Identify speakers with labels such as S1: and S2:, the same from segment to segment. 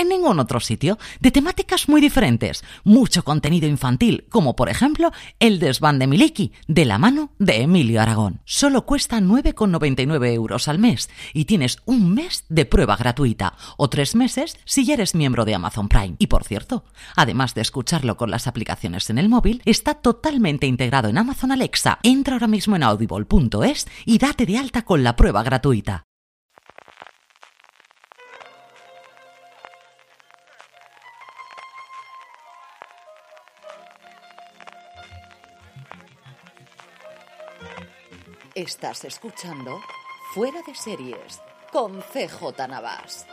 S1: en ningún otro sitio, de temáticas muy diferentes, mucho contenido infantil, como por ejemplo El desván de Miliki, de la mano de Emilio Aragón. Solo cuesta 9,99 euros al mes y tienes un mes de prueba gratuita o tres meses si ya eres miembro de Amazon Prime. Y por cierto, además de escucharlo con las aplicaciones en el móvil, está totalmente integrado en Amazon Alexa. Entra ahora mismo en audible.es y date de alta con la prueba gratuita. Estás escuchando Fuera de Series con CJ Navas.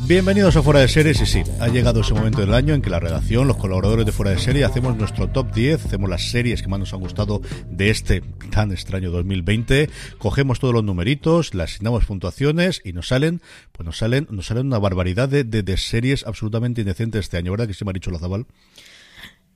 S2: Bienvenidos a Fuera de Series y sí, ha llegado ese momento del año en que la redacción, los colaboradores de Fuera de Serie hacemos nuestro top 10, hacemos las series que más nos han gustado de este tan extraño 2020, cogemos todos los numeritos, le asignamos puntuaciones y nos salen, pues nos salen, nos salen una barbaridad de, de, series absolutamente indecentes este año, ¿verdad que se me ha dicho la Zabal?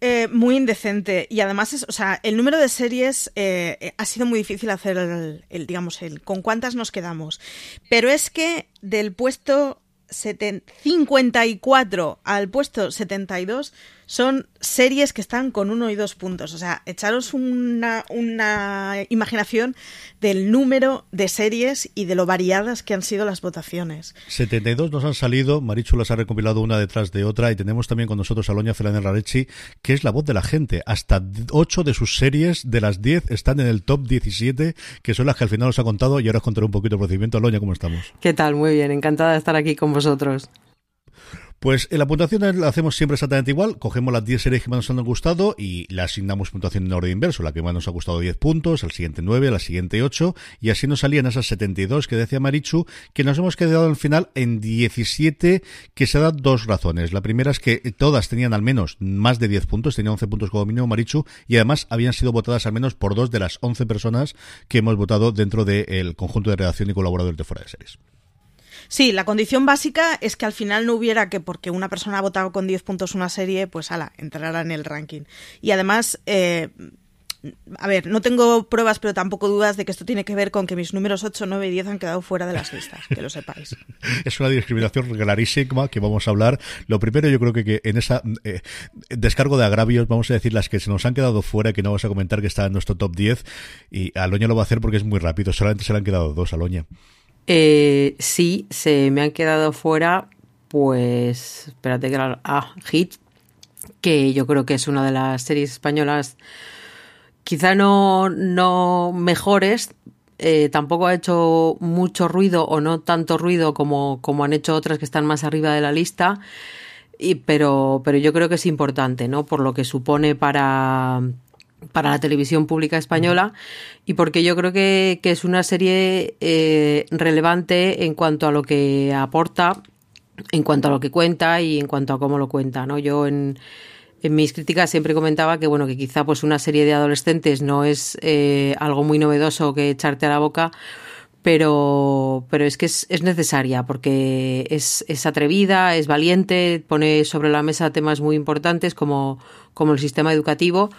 S3: Eh, muy indecente y además es, o sea, el número de series eh, ha sido muy difícil hacer el, el, digamos, el con cuántas nos quedamos. Pero es que del puesto 54 al puesto 72 son series que están con uno y dos puntos. O sea, echaros una, una imaginación del número de series y de lo variadas que han sido las votaciones.
S2: 72 nos han salido, Marichu las ha recopilado una detrás de otra y tenemos también con nosotros a Loña Fernández Rarechi, que es la voz de la gente. Hasta 8 de sus series de las 10 están en el top 17, que son las que al final os ha contado y ahora os contaré un poquito el procedimiento. Loña, ¿cómo estamos?
S4: ¿Qué tal? Muy bien, encantada de estar aquí con vosotros.
S2: Pues en la puntuación la hacemos siempre exactamente igual. Cogemos las 10 series que más nos han gustado y le asignamos puntuación en orden inverso. La que más nos ha gustado 10 puntos, al siguiente 9, a la siguiente 8. Y así nos salían esas 72 que decía Marichu, que nos hemos quedado al final en 17, que se dan dos razones. La primera es que todas tenían al menos más de 10 puntos, tenían 11 puntos como mínimo Marichu, y además habían sido votadas al menos por dos de las 11 personas que hemos votado dentro del conjunto de redacción y colaboradores de fuera de series.
S3: Sí, la condición básica es que al final no hubiera que porque una persona ha votado con 10 puntos una serie, pues ala, entrara en el ranking. Y además, eh, a ver, no tengo pruebas, pero tampoco dudas de que esto tiene que ver con que mis números 8, 9 y 10 han quedado fuera de las listas, que lo sepáis.
S2: es una discriminación clarísima que vamos a hablar. Lo primero, yo creo que, en esa eh, descargo de agravios, vamos a decir las que se nos han quedado fuera, que no vamos a comentar que está en nuestro top 10, y Aloña lo va a hacer porque es muy rápido, solamente se le han quedado dos, Aloña.
S4: Eh, sí, se me han quedado fuera, pues, espérate que la... Ah, Hit, que yo creo que es una de las series españolas, quizá no, no mejores, eh, tampoco ha hecho mucho ruido o no tanto ruido como, como han hecho otras que están más arriba de la lista, y, pero, pero yo creo que es importante, ¿no? Por lo que supone para, para la televisión pública española y porque yo creo que, que es una serie eh, relevante en cuanto a lo que aporta, en cuanto a lo que cuenta y en cuanto a cómo lo cuenta. ¿no? Yo en, en mis críticas siempre comentaba que bueno que quizá pues una serie de adolescentes no es eh, algo muy novedoso que echarte a la boca pero, pero es que es, es necesaria porque es, es, atrevida, es valiente, pone sobre la mesa temas muy importantes como, como el sistema educativo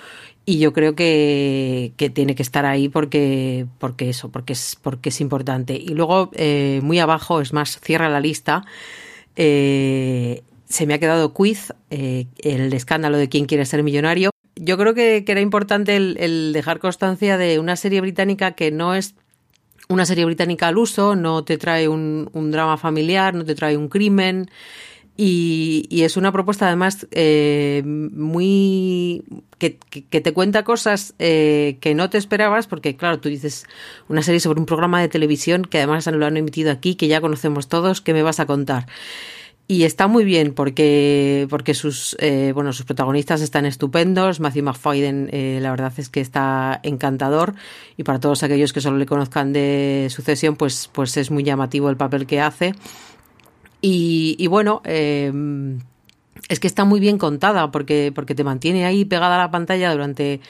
S4: y yo creo que, que, tiene que estar ahí porque, porque eso, porque es, porque es importante. Y luego, eh, muy abajo, es más, cierra la lista. Eh, se me ha quedado quiz, eh, el escándalo de quién quiere ser millonario. Yo creo que, que era importante el, dejar constancia de una serie británica que no es una serie británica al uso, no te trae un drama familiar, no te trae un crimen, Y, es una propuesta además eh, muy que, te cuenta cosas eh, que no te esperabas, porque claro, tú dices una serie sobre un programa de televisión que además lo han emitido aquí, que ya conocemos todos, ¿qué me vas a contar? Y está muy bien porque, porque sus, eh, bueno, sus protagonistas están estupendos. Matthew McFadden, la verdad es que está encantador. Y para todos aquellos que solo le conozcan de sucesión, pues, pues es muy llamativo el papel que hace. Y, bueno, eh, es que está muy bien contada porque, porque te mantiene ahí pegada a la pantalla durante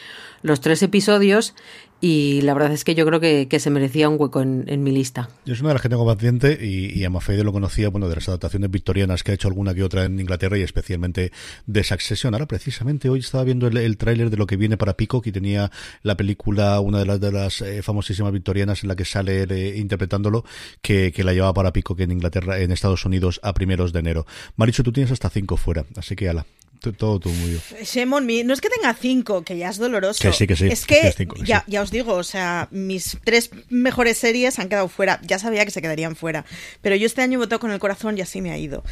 S4: los tres episodios y la verdad es que yo creo que, se merecía un hueco en, mi lista.
S2: Yo es una de las que tengo paciente y, y a Mafeide lo conocía bueno, de las adaptaciones victorianas que ha hecho alguna que otra en Inglaterra y especialmente de Succession. Ahora, precisamente, hoy estaba viendo el, tráiler de lo que viene para Peacock y tenía la película, una de las, de las eh, famosísimas victorianas en la que sale eh, interpretándolo, que, que, la llevaba para Peacock en Inglaterra, en Estados Unidos, a primeros de enero. Maricho, tú tienes hasta cinco fuera, así que ala, todo tú muy
S3: bien. no es que tenga cinco, que ya es doloroso.
S2: Que sí, que sí.
S3: Es que, ya, ya os digo, o sea, mis tres mejores series han quedado fuera. Ya sabía que se quedarían fuera. Pero yo este año votado con el corazón y así me ha ido.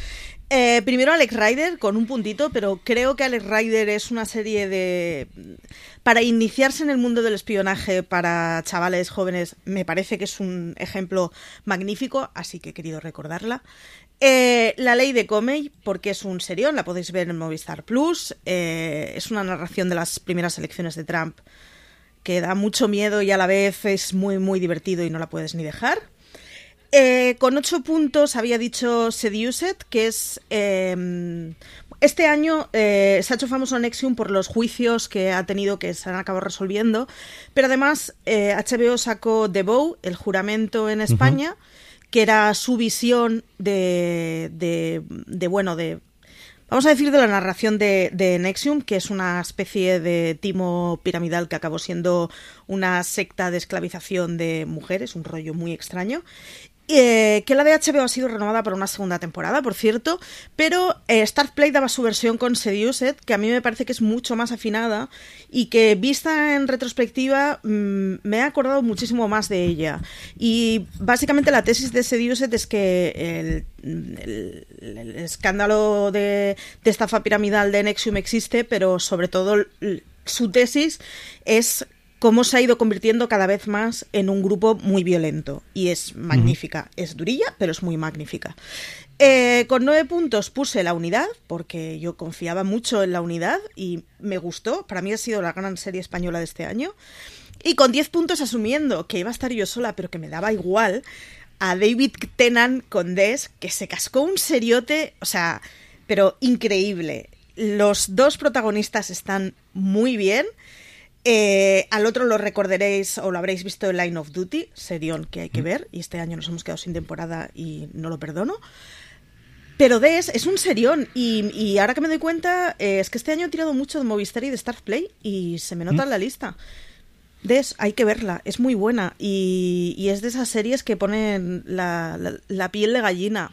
S3: Eh, primero Alex Rider, con un puntito, pero creo que Alex Rider es una serie de... Para iniciarse en el mundo del espionaje para chavales jóvenes, me parece que es un ejemplo magnífico, así que he querido recordarla. Eh, la ley de Comey, porque es un serión, la podéis ver en Movistar Plus. Eh, es una narración de las primeras elecciones de Trump que da mucho miedo y a la vez es muy, muy divertido y no la puedes ni dejar. Eh, con ocho puntos había dicho Seduced, que es. Em, este año se ha hecho famoso Nexium por los juicios que ha tenido que se han acabado resolviendo, pero además HBO sacó The Bow, el juramento en España que era su visión de, de, bueno, de, vamos a decir, de la narración de, de, Nexium, que es una especie de timo piramidal que acabó siendo una secta de esclavización de mujeres, un rollo muy extraño. Eh, que la de HBO ha sido renovada para una segunda temporada, por cierto, pero eh, Starplay daba su versión con Seduced, que a mí me parece que es mucho más afinada y que vista en retrospectiva mm, me he acordado muchísimo más de ella. Y básicamente la tesis de Seduced es que el, escándalo de, de estafa piramidal de Nexium existe, pero sobre todo su tesis es cómo se ha ido convirtiendo cada vez más en un grupo muy violento. Y es magnífica. Es durilla, pero es muy magnífica. Eh, con nueve puntos puse la unidad, porque yo confiaba mucho en la unidad y me gustó. Para mí ha sido la gran serie española de este año. Y con diez puntos asumiendo que iba a estar yo sola, pero que me daba igual, a David Tennant con Des, que se cascó un seriote, o sea, pero increíble. Los dos protagonistas están muy bien. Eh, al otro lo recordaréis o lo habréis visto en Line of Duty, serión que hay que ver, y este año nos hemos quedado sin temporada y no lo perdono. Pero Des es un serión y, ahora que me doy cuenta eh, es que este año he tirado mucho de Movistar y de Star Play y se me nota en la lista. Des, hay que verla, es muy buena y, es de esas series que ponen la piel de gallina.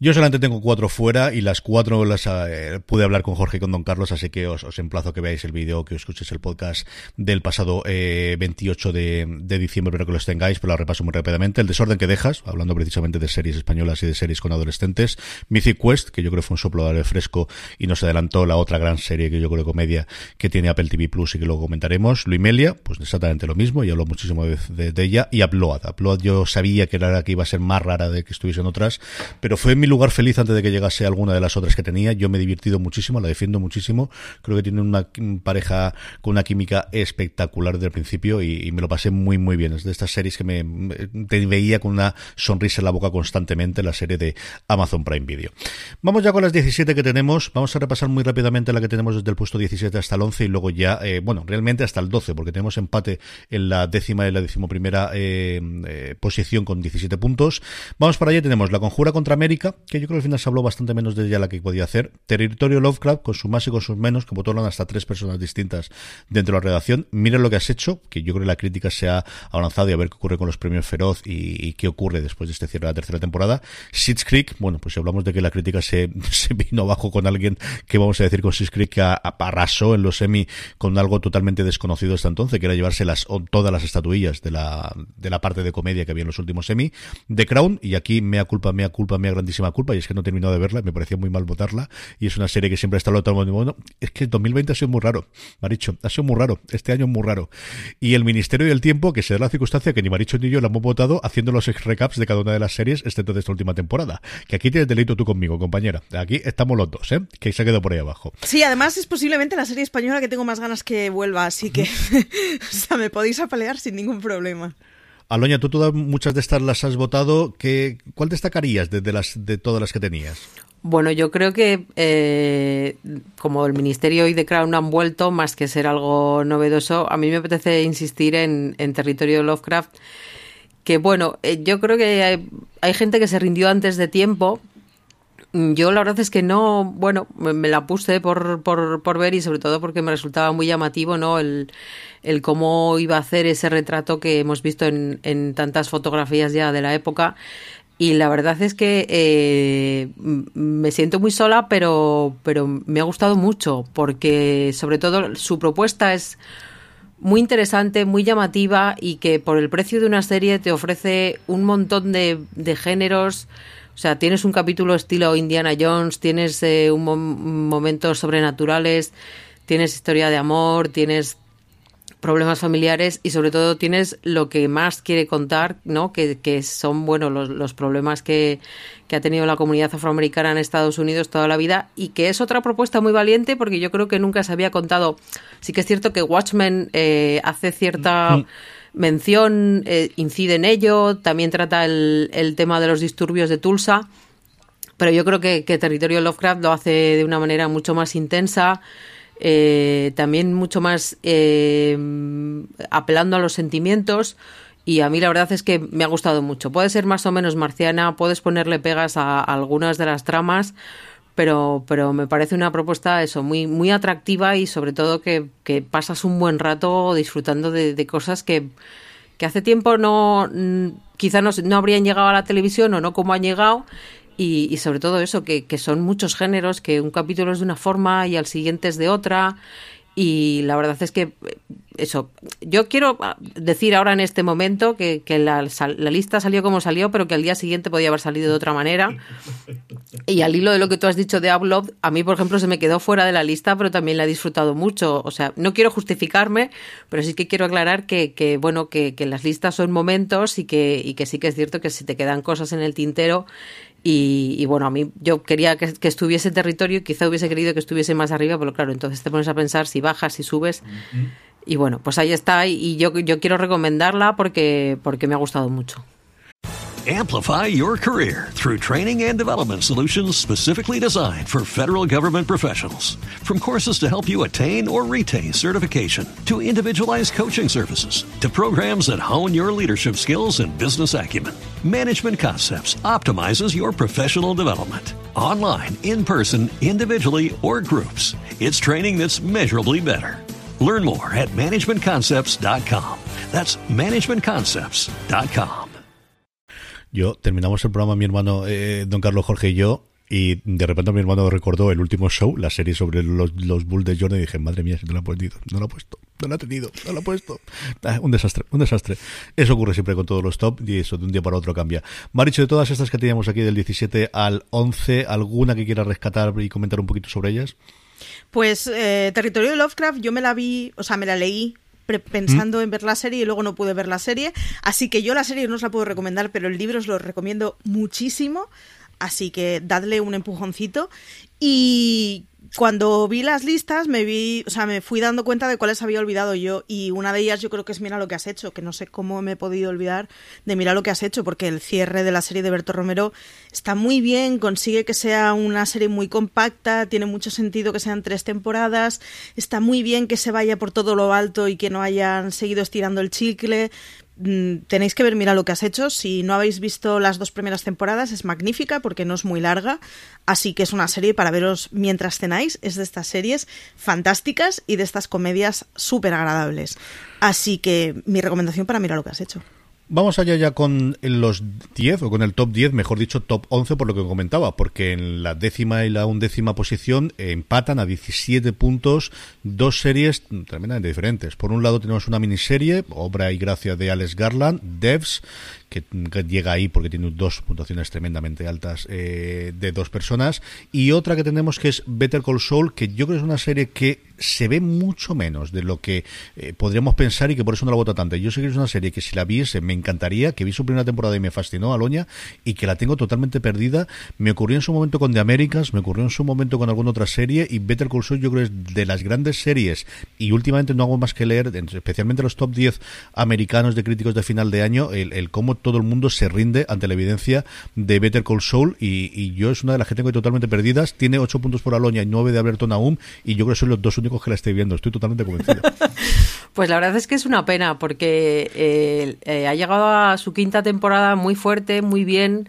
S2: Yo solamente tengo cuatro fuera y las cuatro las eh, pude hablar con Jorge y con Don Carlos, así que os, os emplazo que veáis el vídeo, que os escuchéis el podcast del pasado eh, 28 de, diciembre, pero que los tengáis, pero la repaso muy rápidamente. El desorden que dejas, hablando precisamente de series españolas y de series con adolescentes. Mythic Quest, que yo creo fue un soplo de aire fresco y nos adelantó la otra gran serie que yo creo comedia que tiene Apple TV Plus y que luego comentaremos. Luimelia, pues exactamente lo mismo, y hablo muchísimo de, ella. Y Upload. Upload yo sabía que era la que iba a ser más rara de que estuviesen otras, pero fue lugar feliz antes de que llegase alguna de las otras que tenía. Yo me he divertido muchísimo, la defiendo muchísimo. Creo que tiene una pareja con una química espectacular desde el principio y, me lo pasé muy, muy bien. Es de estas series que me, te veía con una sonrisa en la boca constantemente, la serie de Amazon Prime Video. Vamos ya con las 17 que tenemos. Vamos a repasar muy rápidamente la que tenemos desde el puesto 17 hasta el 11 y luego ya, eh, bueno, realmente hasta el 12, porque tenemos empate en la décima y la decimoprimera eh, eh, posición con 17 puntos. Vamos para allá, tenemos La Conjura contra América, que yo creo que al final se habló bastante menos de ella la que podía hacer. Territorio Lovecraft, con sus más y con sus menos, que votaron hasta tres personas distintas dentro de la redacción. Mira lo que has hecho, que yo creo que la crítica se ha avanzado y a ver qué ocurre con los premios Feroz y, qué ocurre después de este cierre de la tercera temporada. Sits Creek, bueno, pues si hablamos de que la crítica se, vino abajo con alguien, que vamos a decir con Sits Creek, que arrasó en los semi con algo totalmente desconocido hasta entonces, que era llevarse las, todas las estatuillas de la, de la parte de comedia que había en los últimos semi. The Crown, y aquí mea culpa, mea culpa, mea grandísima una culpa y es que no he terminado de verla, me parecía muy mal votarla y es una serie que siempre ha estado todo el mundo. es que el 2020 ha sido muy raro, Maricho, ha sido muy raro, este año es muy raro. Y el Ministerio del Tiempo, que se da la circunstancia que ni Maricho ni yo la hemos votado haciendo los recaps de cada una de las series, excepto de esta última temporada. Que aquí tienes delito tú conmigo, compañera. Aquí estamos los dos, ¿eh? Que se ha quedado por ahí abajo.
S3: Sí, además es posiblemente la serie española que tengo más ganas que vuelva, así que me podéis apalear sin ningún problema.
S2: Aloña, tú todas muchas de estas las has votado. ¿Qué, ¿Cuál destacarías de, las, de todas las que tenías?
S4: Bueno, yo creo que eh, como el Ministerio y The Crown han vuelto, más que ser algo novedoso, a mí me apetece insistir en, en Territorio Lovecraft, que bueno, eh, yo creo que hay, hay, gente que se rindió antes de tiempo. Yo la verdad es que no, bueno, me, la puse por, por, por, ver y sobre todo porque me resultaba muy llamativo, ¿no? El, el cómo iba a hacer ese retrato que hemos visto en, en tantas fotografías ya de la época. Y la verdad es que eh, me siento muy sola, pero, pero me ha gustado mucho, porque sobre todo su propuesta es muy interesante, muy llamativa y que por el precio de una serie te ofrece un montón de, de géneros. O sea, tienes un capítulo estilo Indiana Jones, tienes eh, un momentos sobrenaturales, tienes historia de amor, tienes problemas familiares y sobre todo tienes lo que más quiere contar, ¿no? Que, que son, bueno, los, los problemas que, que, ha tenido la comunidad afroamericana en Estados Unidos toda la vida y que es otra propuesta muy valiente porque yo creo que nunca se había contado. Sí que es cierto que Watchmen eh, hace cierta... mención, eh, incide en ello, también trata el, el tema de los disturbios de Tulsa, pero yo creo que, que Territorio Lovecraft lo hace de una manera mucho más intensa, eh, también mucho más eh, apelando a los sentimientos. Y a mí la verdad es que me ha gustado mucho. Puede ser más o menos marciana, puedes ponerle pegas a, algunas de las tramas, pero, pero me parece una propuesta eso, muy, muy atractiva y sobre todo que, que pasas un buen rato disfrutando de, de cosas que, que hace tiempo no quizá no, no habrían llegado a la televisión o no como han llegado y, y, sobre todo eso, que, que, son muchos géneros, que un capítulo es de una forma y al siguiente es de otra. Y la verdad es que eso, yo quiero decir ahora en este momento que, que la, la, lista salió como salió, pero que al día siguiente podía haber salido de otra manera. Y al hilo de lo que tú has dicho de Upload, a mí, por ejemplo, se me quedó fuera de la lista, pero también la he disfrutado mucho. O sea, no quiero justificarme, pero sí que quiero aclarar que, que bueno, que, que las listas son momentos y que, y que sí que es cierto que si te quedan cosas en el tintero y, y, bueno, a mí yo quería que, que, estuviese territorio, quizá hubiese querido que estuviese más arriba, pero claro, entonces te pones a pensar si bajas, si subes. Uh -huh. Y bueno, pues ahí está y yo, yo quiero recomendarla porque, porque me ha gustado mucho.
S5: Amplify your career through training and development solutions specifically designed for federal government professionals. From courses to help you attain or retain certification, to individualized coaching services, to programs that hone your leadership skills and business acumen, Management Concepts optimizes your professional development. Online, in person, individually, or groups, it's training that's measurably better. Learn more at managementconcepts.com. That's managementconcepts.com.
S2: Yo terminamos el programa, mi hermano eh, Don Carlos Jorge y yo, y de repente mi hermano recordó el último show, la serie sobre los, los Bulls de Jordan, y dije, madre mía, si no la ha puesto, no la ha puesto, no la ha tenido, no la ha puesto. Ah, un desastre, un desastre. Eso ocurre siempre con todos los top, y eso de un día para otro cambia. Maricho, de todas estas que teníamos aquí del 17 al 11, ¿alguna que quiera rescatar y comentar un poquito sobre ellas?
S3: Pues eh, Territorio de Lovecraft, yo me la vi, o sea, me la leí pensando en ver la serie y luego no pude ver la serie. Así que yo la serie no os la puedo recomendar, pero el libro os lo recomiendo muchísimo. Así que dadle un empujoncito. Y cuando vi las listas me vi, o sea, me fui dando cuenta de cuáles había olvidado yo. Y una de ellas yo creo que es Mira lo que has hecho, que no sé cómo me he podido olvidar de Mira lo que has hecho porque el cierre de la serie de Berto Romero está muy bien, consigue que sea una serie muy compacta, tiene mucho sentido que sean tres temporadas, está muy bien que se vaya por todo lo alto y que no hayan seguido estirando el chicle, tenéis que ver Mira lo que has hecho. Si no habéis visto las dos primeras temporadas, es magnífica porque no es muy larga. Así que es una serie para veros mientras cenáis. Es de estas series fantásticas y de estas comedias súper agradables. Así que mi recomendación para Mira lo que has hecho.
S2: Vamos allá ya con los 10, o con el top 10, mejor dicho, top 11, por lo que comentaba, porque en la décima y la undécima posición empatan a 17 puntos dos series tremendamente diferentes. Por un lado tenemos una miniserie, obra y gracia de Alex Garland, Devs, que, llega ahí porque tiene dos puntuaciones tremendamente altas eh, de dos personas, y otra que tenemos que es Better Call Saul, que yo creo que es una serie que se ve mucho menos de lo que eh, podríamos pensar y que por eso no la vota tanto. Yo sé que es una serie que si la viese me encantaría, que vi su primera temporada y me fascinó Aloña y que la tengo totalmente perdida. Me ocurrió en su momento con The Americans, me ocurrió en su momento con alguna otra serie y Better Call Saul yo creo es de las grandes series y últimamente no hago más que leer, especialmente los top 10 americanos de críticos de final de año, el cómo todo el mundo se rinde ante la evidencia de Better Call Saul y, yo es una de las que tengo totalmente perdidas. Tiene 8 puntos por Aloña y 9 de Alberto Naum y yo creo que son los dos únicos que la esté viendo. Estoy totalmente convencido.
S4: pues la verdad es que es una pena porque eh, eh, ha llegado a su quinta temporada muy fuerte, muy bien.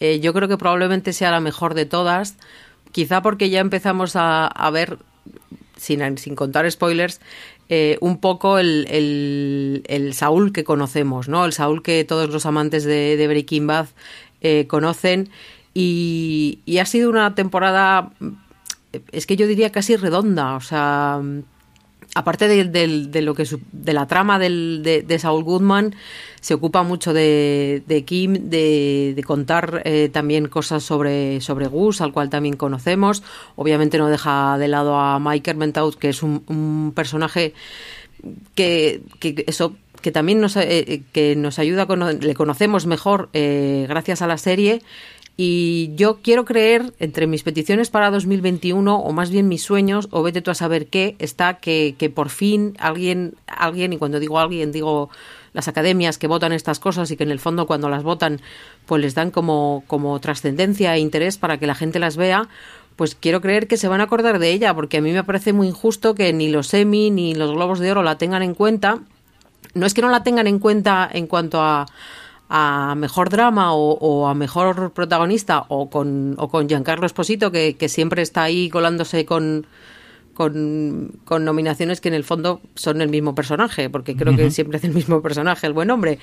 S4: Eh, yo creo que probablemente sea la mejor de todas. Quizá porque ya empezamos a, ver, sin, sin contar spoilers, un poco el, el, Saúl que conocemos, ¿no? El Saúl que todos los amantes de, de Breaking Bad conocen. Y, y, ha sido una temporada es que yo diría casi redonda, o sea, aparte de, lo que de la trama de, Saul Goodman, se ocupa mucho de, Kim, de, contar eh, también cosas sobre, sobre Gus, al cual también conocemos. Obviamente no deja de lado a Mike Ermentaut, que es un, personaje que, eso que también nos, eh, que nos ayuda, le conocemos mejor eh, gracias a la serie y yo quiero creer, entre mis peticiones para 2021, o más bien mis sueños, o vete tú a saber qué, está que, que por fin alguien, alguien, y cuando digo alguien, digo las academias que votan estas cosas y que en el fondo cuando las votan, pues les dan como, como trascendencia e interés para que la gente las vea, pues quiero creer que se van a acordar de ella, porque a mí me parece muy injusto que ni los Emmy ni los Globos de Oro la tengan en cuenta. No es que no la tengan en cuenta en cuanto a a mejor drama o, a mejor protagonista o con, o con Giancarlo Esposito, que, que siempre está ahí colándose con, con, con, nominaciones que en el fondo son el mismo personaje, porque creo que siempre es el mismo personaje, el buen hombre.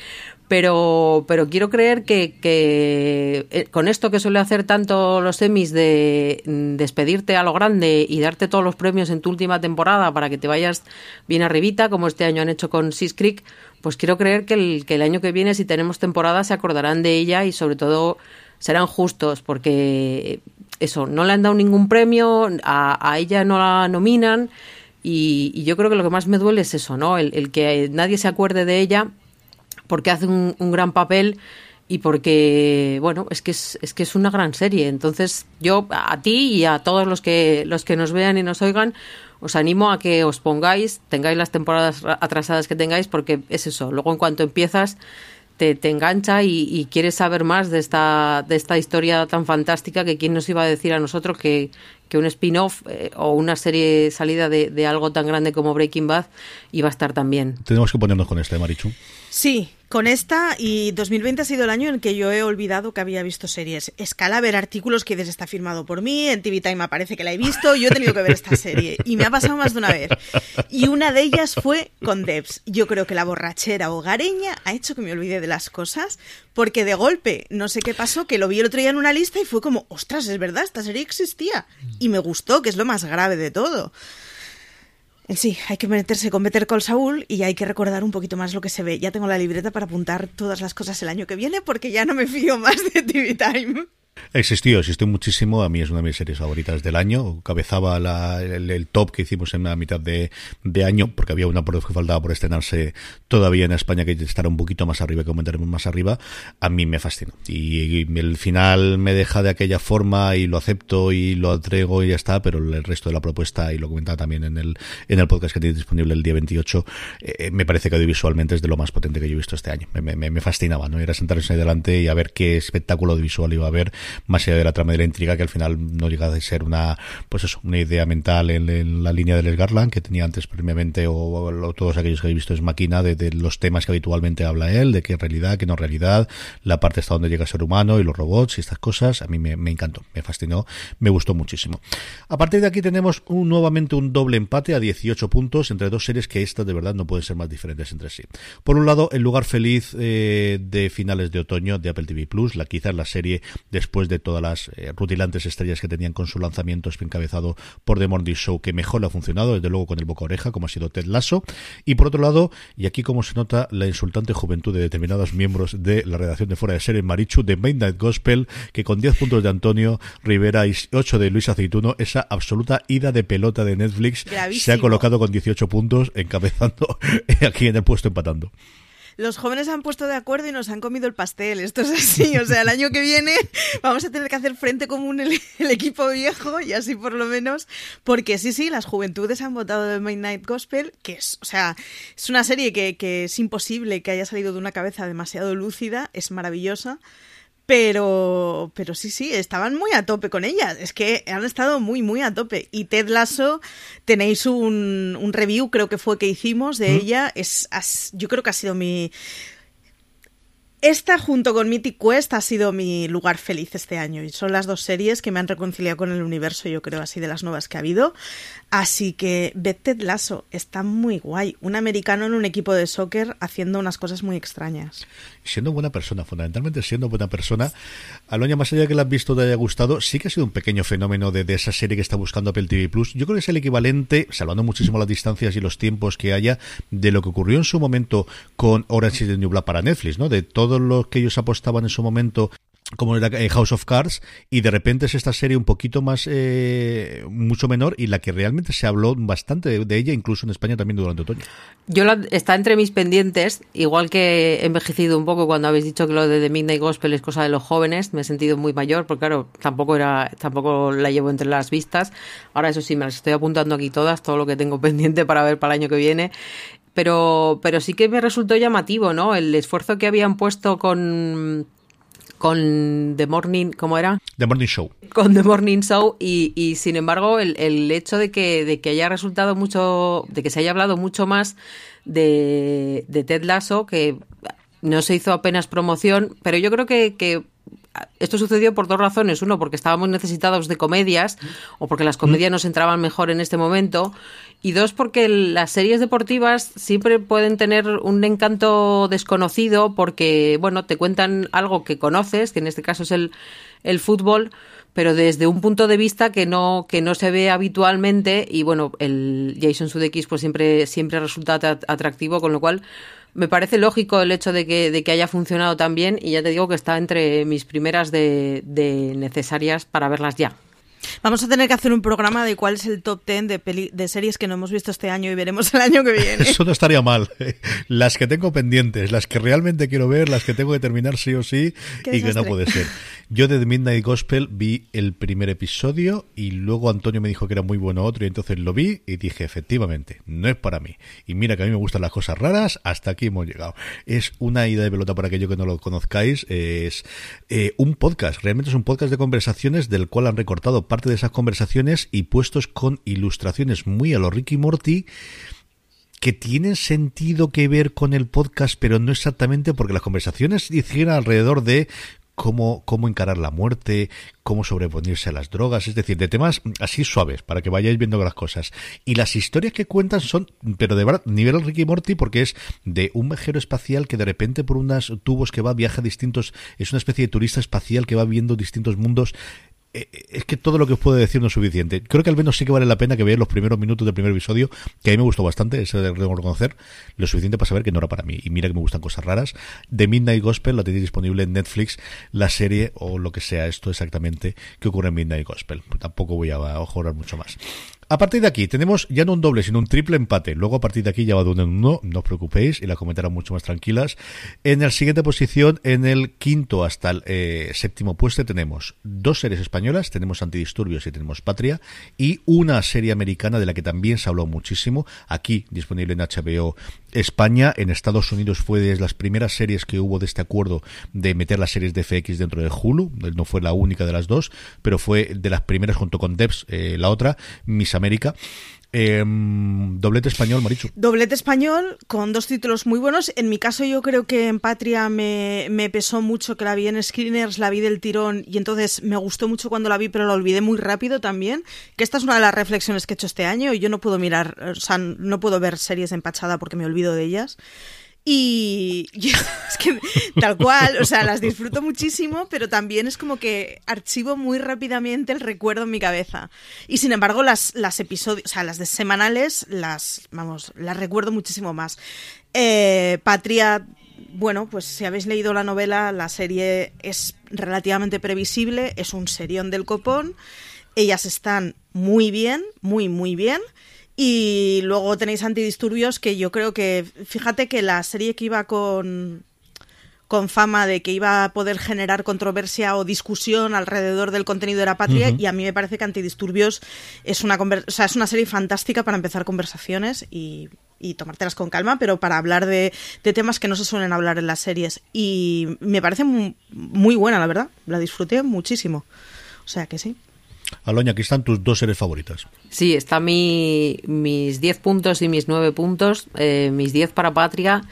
S4: Pero, pero quiero creer que, que eh, con esto que suele hacer tanto los semis de despedirte a lo grande y darte todos los premios en tu última temporada para que te vayas bien arribita, como este año han hecho con Sis Creek, pues quiero creer que el, que el año que viene, si tenemos temporada, se acordarán de ella y sobre todo serán justos, porque eso, no le han dado ningún premio, a, ella no la nominan. Y, yo creo que lo que más me duele es eso, ¿no? El, que nadie se acuerde de ella porque hace un, gran papel y porque, bueno, es que es, es, que es una gran serie. Entonces, yo a ti y a todos los que, los que nos vean y nos oigan, os animo a que os pongáis, tengáis las temporadas atrasadas que tengáis, porque es eso, luego en cuanto empiezas te, te engancha y, quieres saber más de esta, de esta historia tan fantástica que quién nos iba a decir a nosotros que, que un spin-off eh, o una serie salida de, de, algo tan grande como Breaking Bad iba a estar también.
S2: Tenemos que ponernos con este, Marichu.
S3: Sí, con esta y 2020 ha sido el año en que yo he olvidado que había visto series. Escala ver artículos que dices está firmado por mí, en TV Time aparece que la he visto, yo he tenido que ver esta serie y me ha pasado más de una vez. Y una de ellas fue con Devs. Yo creo que la borrachera hogareña ha hecho que me olvide de las cosas porque de golpe, no sé qué pasó, que lo vi el otro día en una lista y fue como, ostras, es verdad, esta serie existía. Y me gustó, que es lo más grave de todo. Sí, hay que meterse con Better Call Saul y hay que recordar un poquito más lo que se ve. Ya tengo la libreta para apuntar todas las cosas el año que viene porque ya no me fío más de TV Time.
S2: Existió, existió muchísimo. A mí es una de mis series favoritas del año. Cabezaba el, top que hicimos en la mitad de, año, porque había una por que faltaba por estrenarse todavía en España que estará un poquito más arriba, que comentaremos más arriba. A mí me fascinó. Y, el final me deja de aquella forma y lo acepto y lo atrego y ya está, pero el resto de la propuesta, y lo comentaba también en el, en el podcast que tiene disponible el día 28, eh, me parece que audiovisualmente es de lo más potente que yo he visto este año. Me, me, me fascinaba, ¿no? Era sentarse ahí delante y a ver qué espectáculo audiovisual iba a haber más allá de la trama de la intriga, que al final no llega a ser una, pues eso, una idea mental en, la línea del Garland que tenía antes previamente, o, todos aquellos que habéis visto es máquina de, los temas que habitualmente habla él, de qué realidad, qué no realidad, la parte hasta donde llega el ser humano y los robots y estas cosas, a mí me, me encantó, me fascinó, me gustó muchísimo. A partir de aquí tenemos un, nuevamente un doble empate a 18 puntos entre dos series que estas de verdad no pueden ser más diferentes entre sí. Por un lado, El lugar feliz eh, de finales de otoño de Apple TV Plus, la quizás la serie después de todas las eh, rutilantes estrellas que tenían con su lanzamiento encabezado por The Morning Show que mejor le ha funcionado, desde luego con el boca oreja, como ha sido Ted Lasso. Y por otro lado, y aquí como se nota la insultante juventud de determinados miembros de la redacción de Fuera de Serie Marichu de Midnight Gospel, que con 10 puntos de Antonio Rivera y 8 de Luis Aceituno, esa absoluta ida de pelota de Netflix se ha colocado con 18 puntos encabezando aquí en el puesto empatando
S3: los jóvenes han puesto de acuerdo y nos han comido el pastel. Esto es así. O sea, el año que viene vamos a tener que hacer frente común el, equipo viejo y así por lo menos. Porque sí, sí, las juventudes han votado de Midnight Gospel, que es, o sea, es una serie que, que es imposible que haya salido de una cabeza demasiado lúcida, es maravillosa. Pero, pero sí, sí, estaban muy a tope con ella. Es que han estado muy, muy a tope. Y Ted Lasso, tenéis un, un review, creo que fue que hicimos de ella. Es, yo creo que ha sido mi, esta, junto con Mythic Quest, ha sido mi lugar feliz este año. Y son las dos series que me han reconciliado con el universo, yo creo, así de las nuevas que ha habido. Así que Ted Lasso está muy guay. Un americano en un equipo de soccer haciendo unas cosas muy extrañas.
S2: Siendo buena persona, fundamentalmente siendo buena persona. Aloña, más allá de que la has visto te haya gustado, sí que ha sido un pequeño fenómeno de, esa serie que está buscando Apple TV Plus. Yo creo que es el equivalente, salvando muchísimo las distancias y los tiempos que haya, de lo que ocurrió en su momento con Orange is the New Black para Netflix, ¿no? De lo que ellos apostaban en su momento como era eh, House of Cards y de repente es esta serie un poquito más eh, mucho menor y la que realmente se habló bastante de, ella incluso en España también durante otoño.
S4: Yo está entre mis pendientes igual que he envejecido un poco cuando habéis dicho que lo de The Midnight Gospel es cosa de los jóvenes me he sentido muy mayor porque claro tampoco era tampoco la llevo entre las vistas. Ahora eso sí me las estoy apuntando aquí todas todo lo que tengo pendiente para ver para el año que viene pero pero sí que me resultó llamativo no el esfuerzo que habían puesto con con The Morning, ¿cómo era?
S2: The Morning Show.
S4: Con The Morning Show y, y sin embargo el, el, hecho de que, de que haya resultado mucho, de que se haya hablado mucho más de, de Ted Lasso, que no se hizo apenas promoción, pero yo creo que, que esto sucedió por dos razones. Uno, porque estábamos necesitados de comedias o porque las comedias nos entraban mejor en este momento. Y dos, porque las series deportivas siempre pueden tener un encanto desconocido porque, bueno, te cuentan algo que conoces, que en este caso es el, el fútbol, pero desde un punto de vista que no, que no se ve habitualmente. Y bueno, el Jason Sudeikis pues siempre, siempre resulta atractivo, con lo cual me parece lógico el hecho de que, de que haya funcionado tan bien y ya te digo que está entre mis primeras de, de necesarias para verlas ya.
S3: Vamos a tener que hacer un programa de cuál es el top 10 de, de series que no hemos visto este año y veremos el año que viene.
S2: Eso no estaría mal. Las que tengo pendientes, las que realmente quiero ver, las que tengo que terminar sí o sí y que no puede ser. Yo de The Midnight Gospel vi el primer episodio y luego Antonio me dijo que era muy bueno otro y entonces lo vi y dije, efectivamente, no es para mí. Y mira que a mí me gustan las cosas raras, hasta aquí hemos llegado. Es una ida de pelota para aquello que no lo conozcáis. Es eh, un podcast, realmente es un podcast de conversaciones del cual han recortado parte de esas conversaciones y puestos con ilustraciones muy a lo Ricky Morty que tienen sentido que ver con el podcast, pero no exactamente porque las conversaciones hicieron alrededor de cómo, cómo encarar la muerte, cómo sobreponerse a las drogas, es decir, de temas así suaves, para que vayáis viendo las cosas. Y las historias que cuentan son, pero de verdad, nivel Ricky Morty, porque es de un viajero espacial que de repente por unos tubos que va, viaja a distintos, es una especie de turista espacial que va viendo distintos mundos es que todo lo que os puedo decir no es suficiente. Creo que al menos sí que vale la pena que veáis los primeros minutos del primer episodio, que a mí me gustó bastante, eso debo reconocer, lo suficiente para saber que no era para mí. Y mira que me gustan cosas raras. The Midnight Gospel la tenéis disponible en Netflix, la serie o lo que sea esto exactamente que ocurre en Midnight Gospel. Tampoco voy a jugar mucho más. A partir de aquí tenemos ya no un doble, sino un triple empate. Luego a partir de aquí ya va de uno en uno, no os preocupéis y la comentarán mucho más tranquilas. En la siguiente posición, en el quinto hasta el eh, séptimo puesto, tenemos dos series españolas. Tenemos Antidisturbios y tenemos Patria, y una serie americana de la que también se habló muchísimo, aquí disponible en HBO España, en Estados Unidos fue de las primeras series que hubo de este acuerdo de meter las series de FX dentro de Hulu, no fue la única de las dos, pero fue de las primeras junto con Devs, eh, la otra, América. Em, doblete español, Marichu.
S3: Doblete español con dos títulos muy buenos. En mi caso, yo creo que en Patria me, pesó mucho que la vi en Screeners, la vi del tirón y entonces me gustó mucho cuando la vi, pero la olvidé muy rápido también. Que esta es una de las reflexiones que he hecho este año y yo no puedo mirar, o sea, no puedo ver series empachada porque me olvido de ellas. Y es que tal cual, o sea, las disfruto muchísimo, pero también es como que archivo muy rápidamente el recuerdo en mi cabeza. Y sin embargo, las, las episodios, o sea, las de semanales, las, vamos, las recuerdo muchísimo más. Eh, Patria, bueno, pues si habéis leído la novela, la serie es relativamente previsible, es un serión del copón. Ellas están muy bien, muy, muy bien. Y luego tenéis Antidisturbios, que yo creo que, fíjate que la serie que iba con, con fama de que iba a poder generar controversia o discusión alrededor del contenido de la patria, y a mí me parece que Antidisturbios es una, o sea, es una serie fantástica para empezar conversaciones y, y tomártelas con calma, pero para hablar de, de, temas que no se suelen hablar en las series. Y me parece muy, muy buena, la verdad. La disfruté muchísimo. O sea que sí.
S2: Aloña, aquí están tus dos series favoritas.
S4: Sí, está mi, mis 10 puntos y mis 9 puntos. Eh, mis 10 para Patria.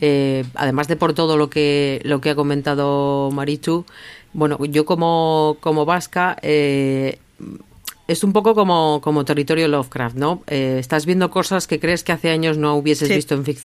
S4: Eh, además de por todo lo que, lo que ha comentado Marichu, bueno, yo como, como vasca, eh, es un poco como, como territorio Lovecraft, ¿no? Eh, estás viendo cosas que crees que hace años no hubieses sí. visto en ficción.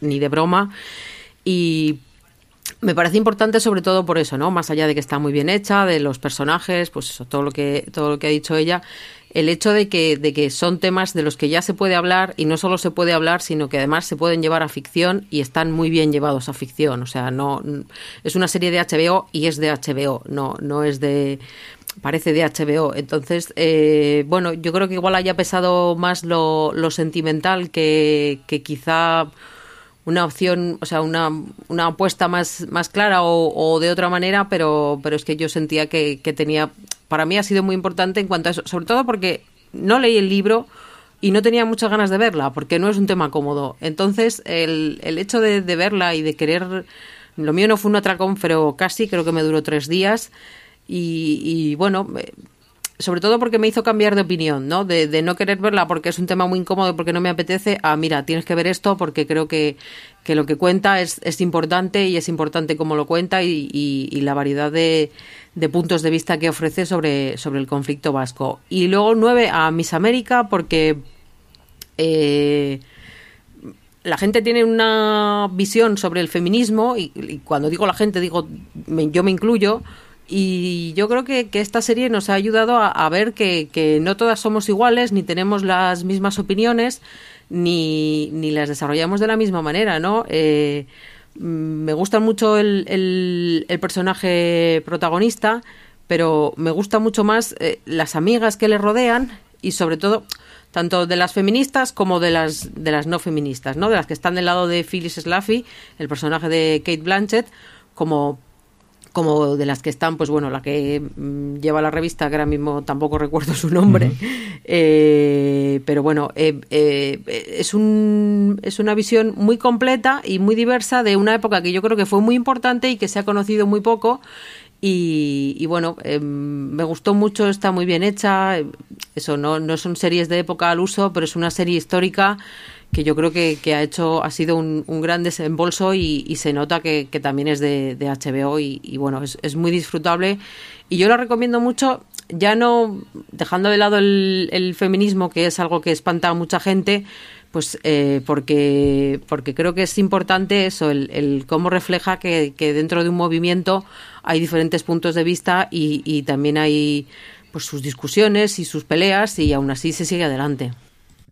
S4: Ni de broma. Y me parece importante sobre todo por eso, ¿no? Más allá de que está muy bien hecha, de los personajes, pues eso, todo lo que, todo lo que ha dicho ella, el hecho de que, de que son temas de los que ya se puede hablar y no solo se puede hablar, sino que además se pueden llevar a ficción y están muy bien llevados a ficción. O sea, no es una serie de HBO y es de HBO, no, no es de parece de HBO. Entonces, eh, bueno, yo creo que igual haya pesado más lo, lo sentimental que, que quizá una opción, o sea, una, una apuesta más, más clara o, o, de otra manera, pero, pero es que yo sentía que, que, tenía, para mí ha sido muy importante en cuanto a eso, sobre todo porque no leí el libro y no tenía muchas ganas de verla, porque no es un tema cómodo. Entonces, el, el hecho de, de verla y de querer, lo mío no fue un atracón, pero casi, creo que me duró tres días. Y, y, bueno, sobre todo porque me hizo cambiar de opinión, ¿no? De, no querer verla porque es un tema muy incómodo, porque no me apetece, a mira, tienes que ver esto porque creo que, que lo que cuenta es, es, importante y es importante cómo lo cuenta y, y, y la variedad de, de, puntos de vista que ofrece sobre, sobre el conflicto vasco. Y luego nueve a Miss América porque... Eh, la gente tiene una visión sobre el feminismo y, y cuando digo la gente digo me, yo me incluyo y yo creo que, que, esta serie nos ha ayudado a, ver que, que, no todas somos iguales, ni tenemos las mismas opiniones, ni, ni las desarrollamos de la misma manera, ¿no? Eh, me gusta mucho el, el, el, personaje protagonista, pero me gusta mucho más eh, las amigas que le rodean y sobre todo tanto de las feministas como de las de las no feministas, ¿no? De las que están del lado de Phyllis Slaffy, el personaje de Kate Blanchett, como como de las que están, pues bueno, la que mmm, lleva la revista, que ahora mismo tampoco recuerdo su nombre, uh -huh. eh, pero bueno, eh, eh, es, un, es una visión muy completa y muy diversa de una época que yo creo que fue muy importante y que se ha conocido muy poco Y, bueno, em, me gustó mucho, está muy bien hecha. Eso no, no son series de época al uso, pero es una serie histórica que yo creo que, ha hecho, ha sido un, gran desembolso y, se nota que, también es de, HBO y, bueno, es, muy disfrutable. Y yo lo recomiendo mucho, ya no dejando de lado el, feminismo, que es algo que espanta a mucha gente, pues eh, porque, porque creo que es importante eso, el, cómo refleja que, dentro de un movimiento hay diferentes puntos de vista y, y también hay pues sus discusiones y sus peleas y aún así se sigue adelante.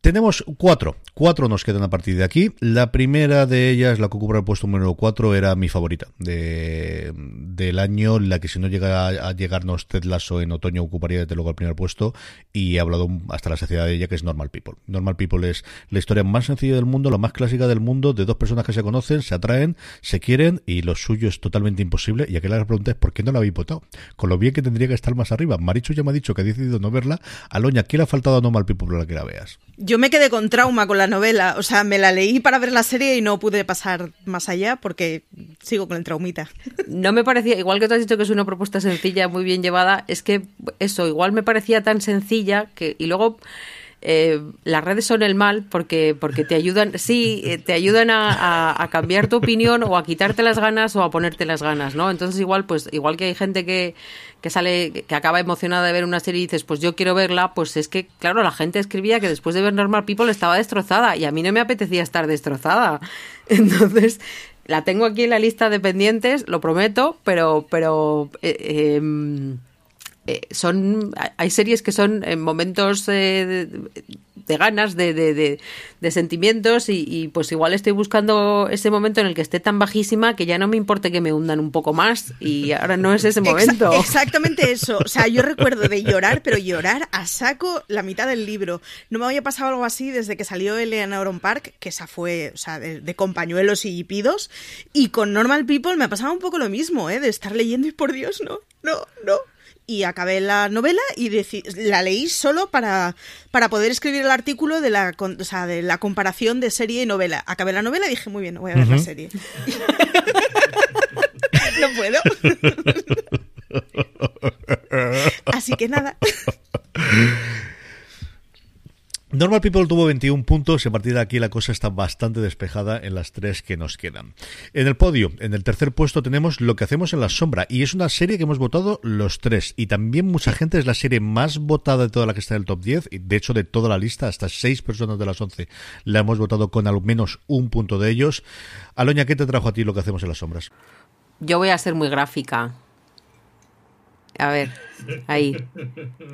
S2: Tenemos cuatro. Cuatro nos quedan a partir de aquí. La primera de ellas, la que ocupa el puesto número cuatro, era mi favorita de, del año. La que si no llega a, llegarnos Ted Lasso en otoño ocuparía desde luego el primer puesto. Y he hablado hasta la saciedad de ella, que es Normal People. Normal People es la historia más sencilla del mundo, la más clásica del mundo, de dos personas que se conocen, se atraen, se quieren y lo suyo es totalmente imposible. Y aquí la pregunta es: ¿por qué no la habéis votado? Con lo bien que tendría que estar más arriba. Marichu ya me ha dicho que ha decidido no verla. Aloña, ¿qué le ha faltado a Normal People para que la veas?
S3: Yo me quedé con trauma con la novela. O sea, me la leí para ver la serie y no pude pasar más allá porque sigo con el traumita.
S4: No me parecía, igual que tú has dicho que es una propuesta sencilla, muy bien llevada, es que eso, igual me parecía tan sencilla que. Y luego eh, las redes son el mal porque, porque te ayudan, sí, eh, te ayudan a, cambiar tu opinión o a quitarte las ganas o a ponerte las ganas, ¿no? Entonces igual, pues, igual que hay gente que, que sale, que acaba emocionada de ver una serie y dices, pues yo quiero verla, pues es que, claro, la gente escribía que después de ver Normal People estaba destrozada y a mí no me apetecía estar destrozada. Entonces, la tengo aquí en la lista de pendientes, lo prometo, pero, pero eh, em, eh, son hay series que son en momentos eh, de, ganas de, de, sentimientos y, pues igual estoy buscando ese momento en el que esté tan bajísima que ya no me importe que me hundan un poco más y ahora no es ese momento.
S3: exactamente eso. O sea yo recuerdo de llorar pero llorar a saco la mitad del libro. No me había pasado algo así desde que salió Eleanor Park que esa fue o sea de, compañuelos y pidos y con Normal People me ha pasado un poco lo mismo ¿eh? de estar leyendo y por Dios no no no y acabé la novela y la leí solo para, para poder escribir el artículo de la, o sea, de la comparación de serie y novela. Acabé la novela y dije, muy bien, voy a ver la serie. no puedo. Así que nada.
S2: Normal People tuvo 21 puntos y a partir de aquí la cosa está bastante despejada en las tres que nos quedan. En el podio, en el tercer puesto tenemos Lo que hacemos en la sombra y es una serie que hemos votado los tres y también mucha gente es la serie más votada de toda la que está en el top 10 y de hecho de toda la lista, hasta seis personas de las 11 la hemos votado con al menos un punto de ellos. Aloña, ¿qué te trajo a ti Lo que hacemos en las sombras?
S4: Yo voy a ser muy gráfica a ver, ahí.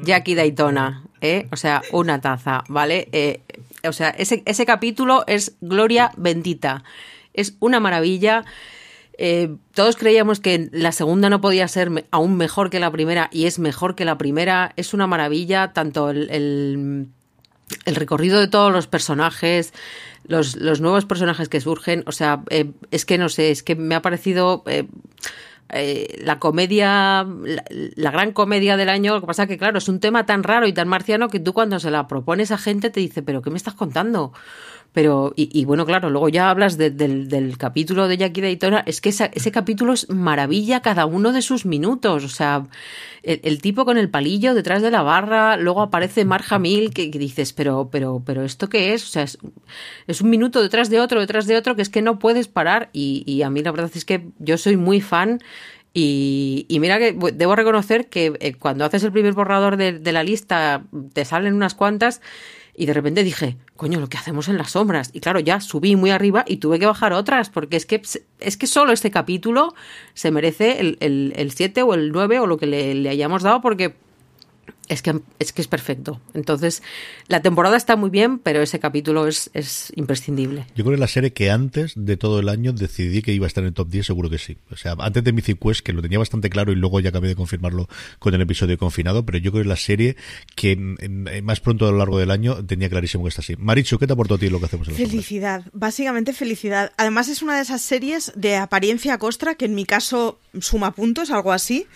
S4: Jackie Daytona, ¿eh? O sea, una taza, ¿vale? Eh, o sea, ese, ese capítulo es Gloria Bendita. Es una maravilla. Eh, todos creíamos que la segunda no podía ser aún mejor que la primera y es mejor que la primera. Es una maravilla, tanto el, el, recorrido de todos los personajes, los, los, nuevos personajes que surgen. O sea, eh, es que no sé, es que me ha parecido la comedia, la, gran comedia del año, lo que pasa que, claro, es un tema tan raro y tan marciano que tú cuando se la propones a gente te dice, pero ¿qué me estás contando? Pero, y, bueno, claro, luego ya hablas del, capítulo de Jackie Daytona, es que ese capítulo es maravilla cada uno de sus minutos, o sea, el, tipo con el palillo detrás de la barra, luego aparece Marja Mil, que, dices, pero, pero, pero, ¿esto qué es? O sea, es, un minuto detrás de otro, detrás de otro, que es que no puedes parar, y, a mí la verdad es que yo soy muy fan, y, mira que debo reconocer que eh, cuando haces el primer borrador de la lista, te salen unas cuantas, y de repente dije, coño, lo que hacemos en las sombras. Y claro, ya subí muy arriba y tuve que bajar otras, porque es que, es que solo este capítulo se merece el 7 o el 9 o lo que le hayamos dado, porque es que, es que es perfecto. Entonces, la temporada está muy bien, pero ese capítulo es, es imprescindible.
S2: Yo creo que la serie que antes de todo el año decidí que iba a estar en el top 10, seguro que sí. O sea, antes de Mythic Quest, que lo tenía bastante claro y luego ya acabé de confirmarlo con el episodio confinado, pero yo creo que es la serie que más pronto a lo largo del año tenía clarísimo que está así. Maricho, ¿qué te aportó a ti lo que hacemos en
S3: Felicidad, básicamente felicidad. Además es una de esas series de apariencia costra que en mi caso suma puntos, algo así,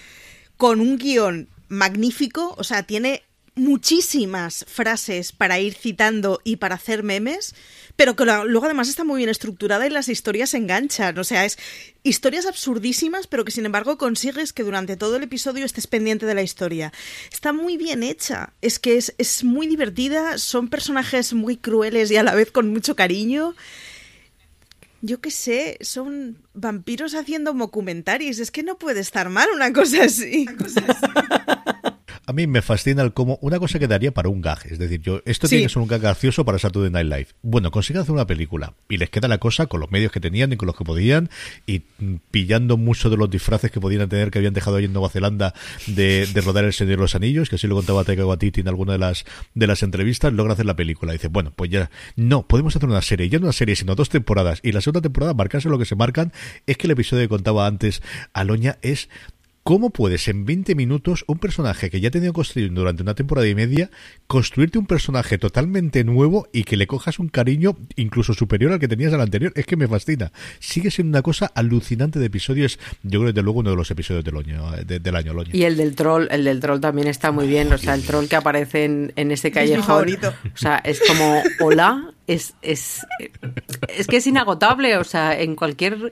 S3: con un guion magnífico, o sea, tiene muchísimas frases para ir citando y para hacer memes, pero que luego además está muy bien estructurada y las historias se enganchan. O sea, es historias absurdísimas, pero que sin embargo consigues que durante todo el episodio estés pendiente de la historia. Está muy bien hecha, es que es, es muy divertida, son personajes muy crueles y a la vez con mucho cariño yo qué sé, son vampiros haciendo mockumentaris. Es que no puede estar mal una cosa así. Una cosa así.
S2: A mí me fascina el cómo una cosa que daría para un gag. Es decir, yo esto tiene que ser un gag gracioso para Saturday Night Live. Bueno, consiguen hacer una película y les queda la cosa con los medios que tenían y con los que podían y pillando muchos de los disfraces que podían tener que habían dejado ahí en Nueva Zelanda de, rodar El Señor de los Anillos, que así lo contaba Taika Waititi en alguna de las, de las entrevistas, logra hacer la película. dice, bueno, pues ya, no, podemos hacer una serie, ya no una serie, sino dos temporadas. Y la segunda temporada, marcarse lo que se marcan, es que el episodio que contaba antes Aloña es ¿Cómo puedes en 20 minutos un personaje que ya ha tenido construido durante una temporada y media, construirte un personaje totalmente nuevo y que le cojas un cariño incluso superior al que tenías al anterior? Es que me fascina. Sigue siendo una cosa alucinante de episodios. Yo creo desde luego uno de los episodios del año, del año.
S4: Y el del troll, el del troll también está muy bien. O sea, el troll que aparece en, en ese callejón. Es o sea, es como hola, es, es, es que es inagotable. O sea, en cualquier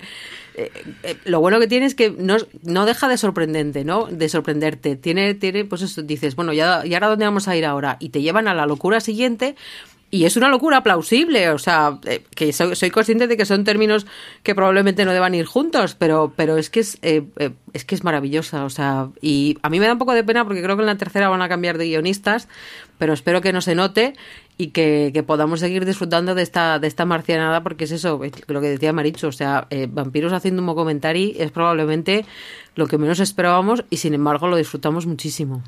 S4: eh, eh, lo bueno que tiene es que no, no deja de sorprendente, ¿no? De sorprenderte. Tiene, tiene, pues eso, dices, bueno, ya, ¿y ahora dónde vamos a ir ahora? Y te llevan a la locura siguiente. Y es una locura plausible, o sea, eh, que soy, consciente de que son términos que probablemente no deban ir juntos, pero, pero es que es, es que es maravillosa, o sea, y a mí me da un poco de pena porque creo que en la tercera van a cambiar de guionistas, pero espero que no se note y que, podamos seguir disfrutando de esta, de esta marcianada, porque es eso, lo que decía Maricho, o sea, eh, Vampiros haciendo un comentario es probablemente lo que menos esperábamos y sin embargo lo disfrutamos muchísimo.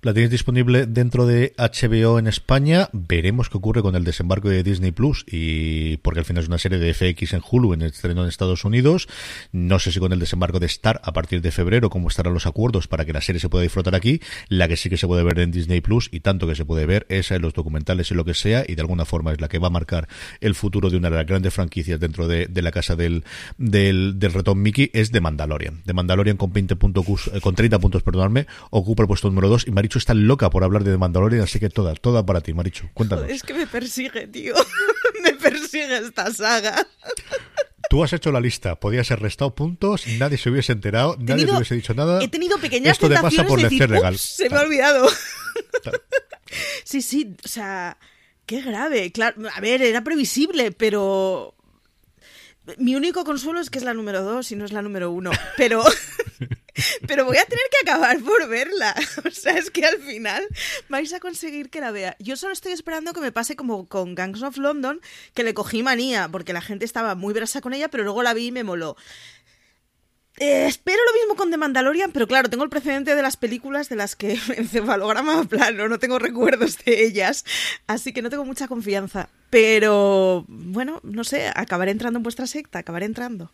S2: La tienes disponible dentro de HBO en España. Veremos qué ocurre con el desembarco de Disney Plus y porque al final es una serie de FX en Hulu en el estreno en Estados Unidos. No sé si con el desembarco de Star a partir de febrero cómo estarán los acuerdos para que la serie se pueda disfrutar aquí. La que sí que se puede ver en Disney Plus y tanto que se puede ver esa en los documentales y lo que sea y de alguna forma es la que va a marcar el futuro de una de las grandes franquicias dentro de, la casa del, del, del retón Mickey es de Mandalorian. De Mandalorian con 20 puntos, con 30 puntos, perdonadme, ocupa el puesto número 2 y Maricho está loca por hablar de Mandalorian, así que toda, toda para ti, Maricho. Cuéntanos.
S3: Es que me persigue, tío. me persigue esta saga.
S2: Tú has hecho la lista, podías ser restado puntos, nadie se hubiese enterado, nadie se hubiese dicho nada.
S3: He tenido pequeñas Esto te pasa por de decir, legal. Se me ha olvidado. sí, sí, o sea, qué grave. Claro, a ver, era previsible, pero mi único consuelo es que es la número dos y no es la número uno. Pero pero voy a tener que acabar por verla. O sea, es que al final vais a conseguir que la vea. Yo solo estoy esperando que me pase como con Gangs of London, que le cogí manía, porque la gente estaba muy brasa con ella, pero luego la vi y me moló. Eh, espero lo mismo con The Mandalorian, pero claro, tengo el precedente de las películas de las que encefalograma plano, no tengo recuerdos de ellas, así que no tengo mucha confianza. Pero bueno, no sé, acabaré entrando en vuestra secta, acabaré entrando.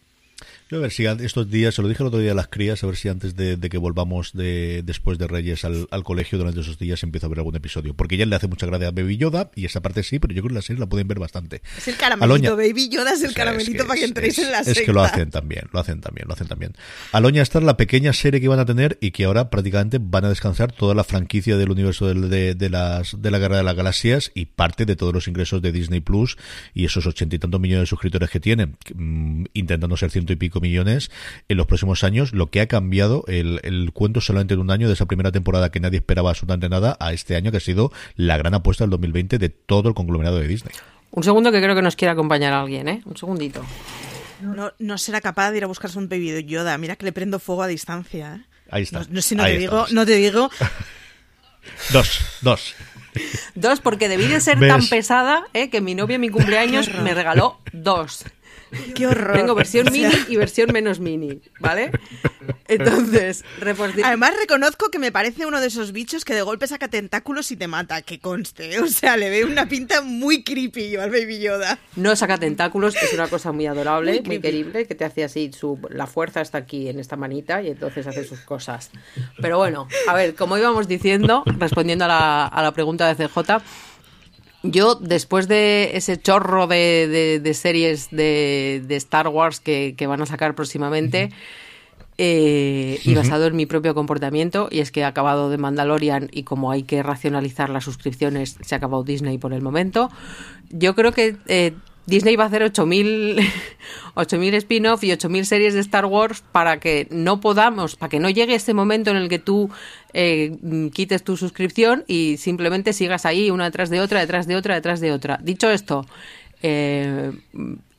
S2: Yo a ver si estos días, se lo dije el otro día a las crías, a ver si antes de, que volvamos de, después de Reyes al, colegio durante esos días empiezo a ver algún episodio. Porque ya le hace mucha gracia a Baby Yoda y esa parte sí, pero yo creo que la serie la pueden ver bastante.
S3: Es el caramelito, Baby Yoda es el caramelito para que entréis en la serie.
S2: Es que lo hacen también, lo hacen también, lo hacen también. Aloña está la pequeña serie que van a tener y que ahora prácticamente van a descansar toda la franquicia del universo de, de, las, de la Guerra de las Galaxias y parte de todos los ingresos de Disney Plus y esos ochenta y tantos millones de suscriptores que tienen, mm, intentando ser ciento y pico millones en los próximos años, lo que ha cambiado el, cuento solamente en un año de esa primera temporada que nadie esperaba absolutamente nada a este año que ha sido la gran apuesta del 2020 de todo el conglomerado de Disney.
S4: Un segundo que creo que nos quiere acompañar alguien, ¿eh? Un segundito.
S3: No, no será capaz de ir a buscarse un baby Yoda. Mira que le prendo fuego a distancia. ¿eh?
S2: Ahí está.
S3: No, si no te digo, no te digo.
S2: dos, dos.
S4: Dos, porque debí de ser tan pesada ¿eh? que mi novia en mi cumpleaños me regaló dos.
S3: Qué horror.
S4: Tengo versión mini y versión menos mini, ¿vale? Entonces,
S3: Además, reconozco que me parece uno de esos bichos que de golpe saca tentáculos y te mata, que conste. O sea, le veo una pinta muy creepy yo al Baby Yoda.
S4: No saca tentáculos, es una cosa muy adorable, muy, querible, que te hace así, su, la fuerza está aquí en esta manita y entonces hace sus cosas. Pero bueno, a ver, como íbamos diciendo, respondiendo a la, a la pregunta de CJ, yo, después de ese chorro de, series de, Star Wars que, van a sacar próximamente, eh, y basado en mi propio comportamiento. Y es que he acabado de Mandalorian y como hay que racionalizar las suscripciones, se ha acabado Disney por el momento. Yo creo que eh, Disney va a hacer 8.000 8000 spin-off y 8.000 series de Star Wars para que no podamos, para que no llegue ese momento en el que tú eh, quites tu suscripción y simplemente sigas ahí una detrás de otra, detrás de otra, detrás de otra. Dicho esto, eh,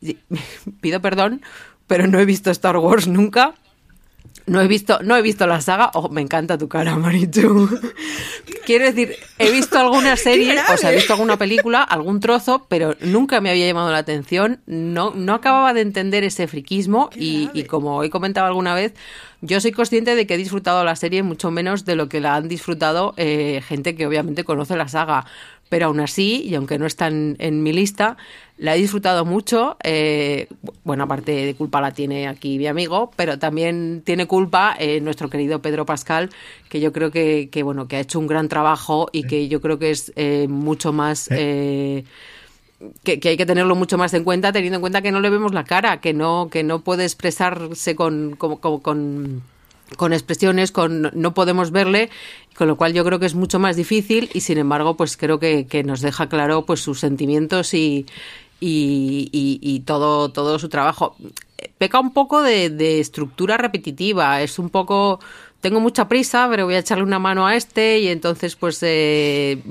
S4: pido perdón, pero no he visto Star Wars nunca. No he visto, no he visto la saga. Oh, me encanta tu cara, Marichu. Quiero decir, he visto alguna serie, o sea, he visto alguna película, algún trozo, pero nunca me había llamado la atención. No, no acababa de entender ese friquismo y, y, como he comentado alguna vez, yo soy consciente de que he disfrutado la serie mucho menos de lo que la han disfrutado eh, gente que obviamente conoce la saga pero aún así, y aunque no están en mi lista, la he disfrutado mucho. Eh, bueno, aparte de culpa la tiene aquí mi amigo, pero también tiene culpa eh, nuestro querido Pedro Pascal, que yo creo que, que, bueno, que ha hecho un gran trabajo y que yo creo que es eh, mucho más... Eh, que, que, hay que tenerlo mucho más en cuenta, teniendo en cuenta que no le vemos la cara, que no, que no puede expresarse con, con, con con expresiones, con no podemos verle, con lo cual yo creo que es mucho más difícil y sin embargo pues creo que, que nos deja claro pues sus sentimientos y, y, y, todo, todo su trabajo. Peca un poco de, de, estructura repetitiva, es un poco... Tengo mucha prisa, pero voy a echarle una mano a este y entonces pues eh,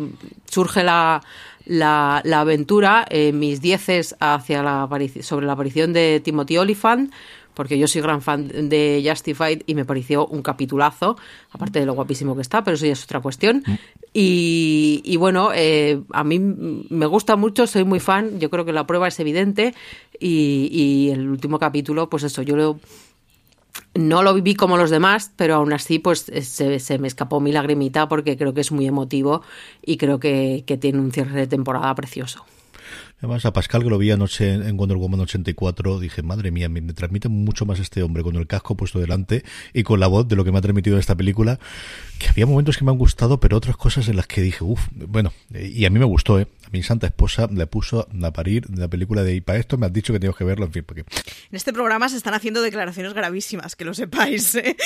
S4: surge la, la, la aventura, eh, mis dieces hacia la sobre la aparición de Timothy Oliphant, porque yo soy gran fan de Justified y me pareció un capitulazo, aparte de lo guapísimo que está, pero eso ya es otra cuestión. Mm. Y, y, bueno, eh, a mí me gusta mucho, soy muy fan, yo creo que la prueba es evidente y, y el último capítulo, pues eso, yo lo, no lo viví como los demás, pero aún así pues se, se, me escapó mi lagrimita porque creo que es muy emotivo y creo que, que tiene un cierre de temporada precioso.
S2: Además, a Pascal, que lo vi anoche en Wonder Woman 84, dije, madre mía, me, transmite mucho más este hombre con el casco puesto delante y con la voz de lo que me ha transmitido en esta película, que había momentos que me han gustado, pero otras cosas en las que dije, uff, bueno, y a mí me gustó, ¿eh? A mi santa esposa le puso a parir la película de y para esto me has dicho que tengo que verlo, en fin, porque...
S3: En este programa se están haciendo declaraciones gravísimas, que lo sepáis, ¿eh?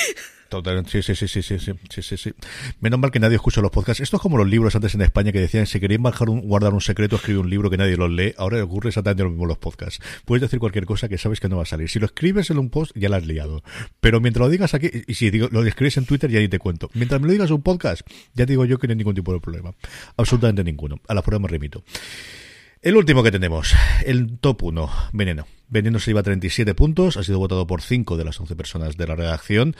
S2: Total, sí, sí, sí, sí, sí, sí, sí, sí. Menos mal que nadie escucha los podcasts. Esto es como los libros antes en España que decían, si bajar un, guardar un secreto, escribe un libro que nadie los lee. Ahora ocurre exactamente lo mismo en los podcasts. Puedes decir cualquier cosa que sabes que no va a salir. Si lo escribes en un post, ya la has liado. Pero mientras lo digas aquí, y si digo, lo escribes en Twitter, ya ni te cuento. Mientras me lo digas en un podcast, ya digo yo que no hay ningún tipo de problema. Absolutamente ninguno. A la prueba me remito. El último que tenemos, el top 1, Veneno. Veneno se lleva 37 puntos, ha sido votado por 5 de las 11 personas de la redacción.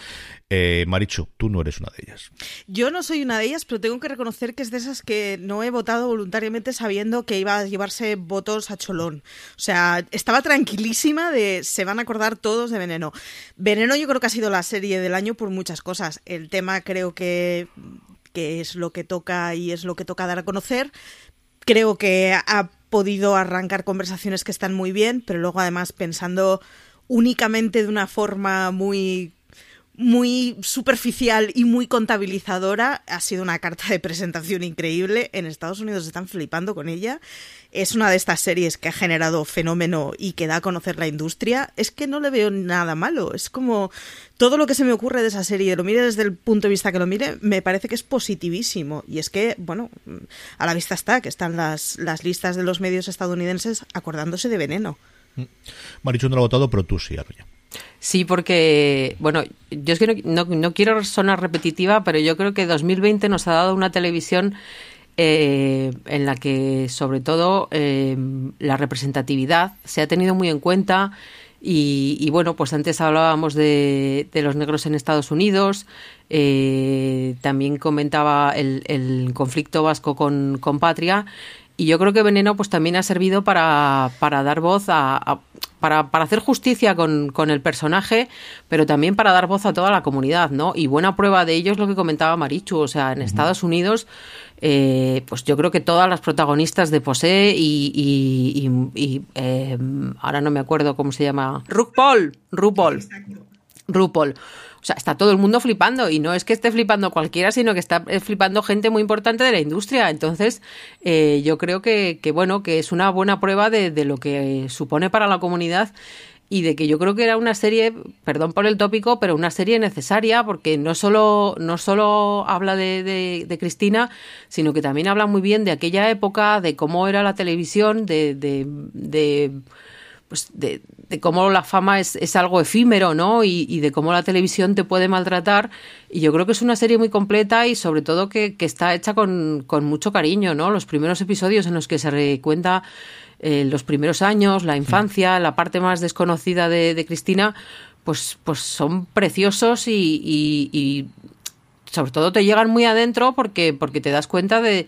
S2: Eh, Marichu, tú no eres una de ellas.
S3: Yo no soy una de ellas, pero tengo que reconocer que es de esas que no he votado voluntariamente sabiendo que iba a llevarse votos a cholón. O sea, estaba tranquilísima de se van a acordar todos de Veneno. Veneno yo creo que ha sido la serie del año por muchas cosas. El tema creo que, que es lo que toca y es lo que toca dar a conocer. Creo que ha podido arrancar conversaciones que están muy bien, pero luego además pensando únicamente de una forma muy muy superficial y muy contabilizadora. Ha sido una carta de presentación increíble. En Estados Unidos están flipando con ella. Es una de estas series que ha generado fenómeno y que da a conocer la industria. Es que no le veo nada malo. Es como todo lo que se me ocurre de esa serie, lo mire desde el punto de vista que lo mire, me parece que es positivísimo. Y es que, bueno, a la vista está que están las, las listas de los medios estadounidenses acordándose de veneno.
S2: Marichu no lo ha votado, pero tú sí, Arroya.
S4: Sí, porque, bueno, yo es que no, no, no, quiero sonar repetitiva, pero yo creo que 2020 nos ha dado una televisión eh, en la que, sobre todo, eh, la representatividad se ha tenido muy en cuenta. Y, bueno, pues antes hablábamos de, de, los negros en Estados Unidos, eh, también comentaba el, el conflicto vasco con, con Patria, y yo creo que Veneno pues también ha servido para, para dar voz a, a para, para, hacer justicia con, con, el personaje, pero también para dar voz a toda la comunidad, ¿no? Y buena prueba de ello es lo que comentaba Marichu, o sea, en uh -huh. Estados Unidos, eh, pues yo creo que todas las protagonistas de Posee y, y, y, y eh, ahora no me acuerdo cómo se llama, RuPaul, RuPaul, RuPaul. O sea, está todo el mundo flipando y no es que esté flipando cualquiera, sino que está flipando gente muy importante de la industria. Entonces, eh, yo creo que, que, bueno, que es una buena prueba de, de lo que supone para la comunidad y de que yo creo que era una serie, perdón por el tópico, pero una serie necesaria porque no solo, no solo habla de, de, Cristina, sino que también habla muy bien de aquella época, de cómo era la televisión, de, de pues de, de, cómo la fama es, es algo efímero, ¿no? Y, y, de cómo la televisión te puede maltratar. Y yo creo que es una serie muy completa y sobre todo que, que está hecha con, con, mucho cariño, ¿no? Los primeros episodios en los que se recuenta eh, los primeros años, la infancia, la parte más desconocida de, de Cristina, pues, pues son preciosos y, y, y sobre todo te llegan muy adentro porque, porque te das cuenta de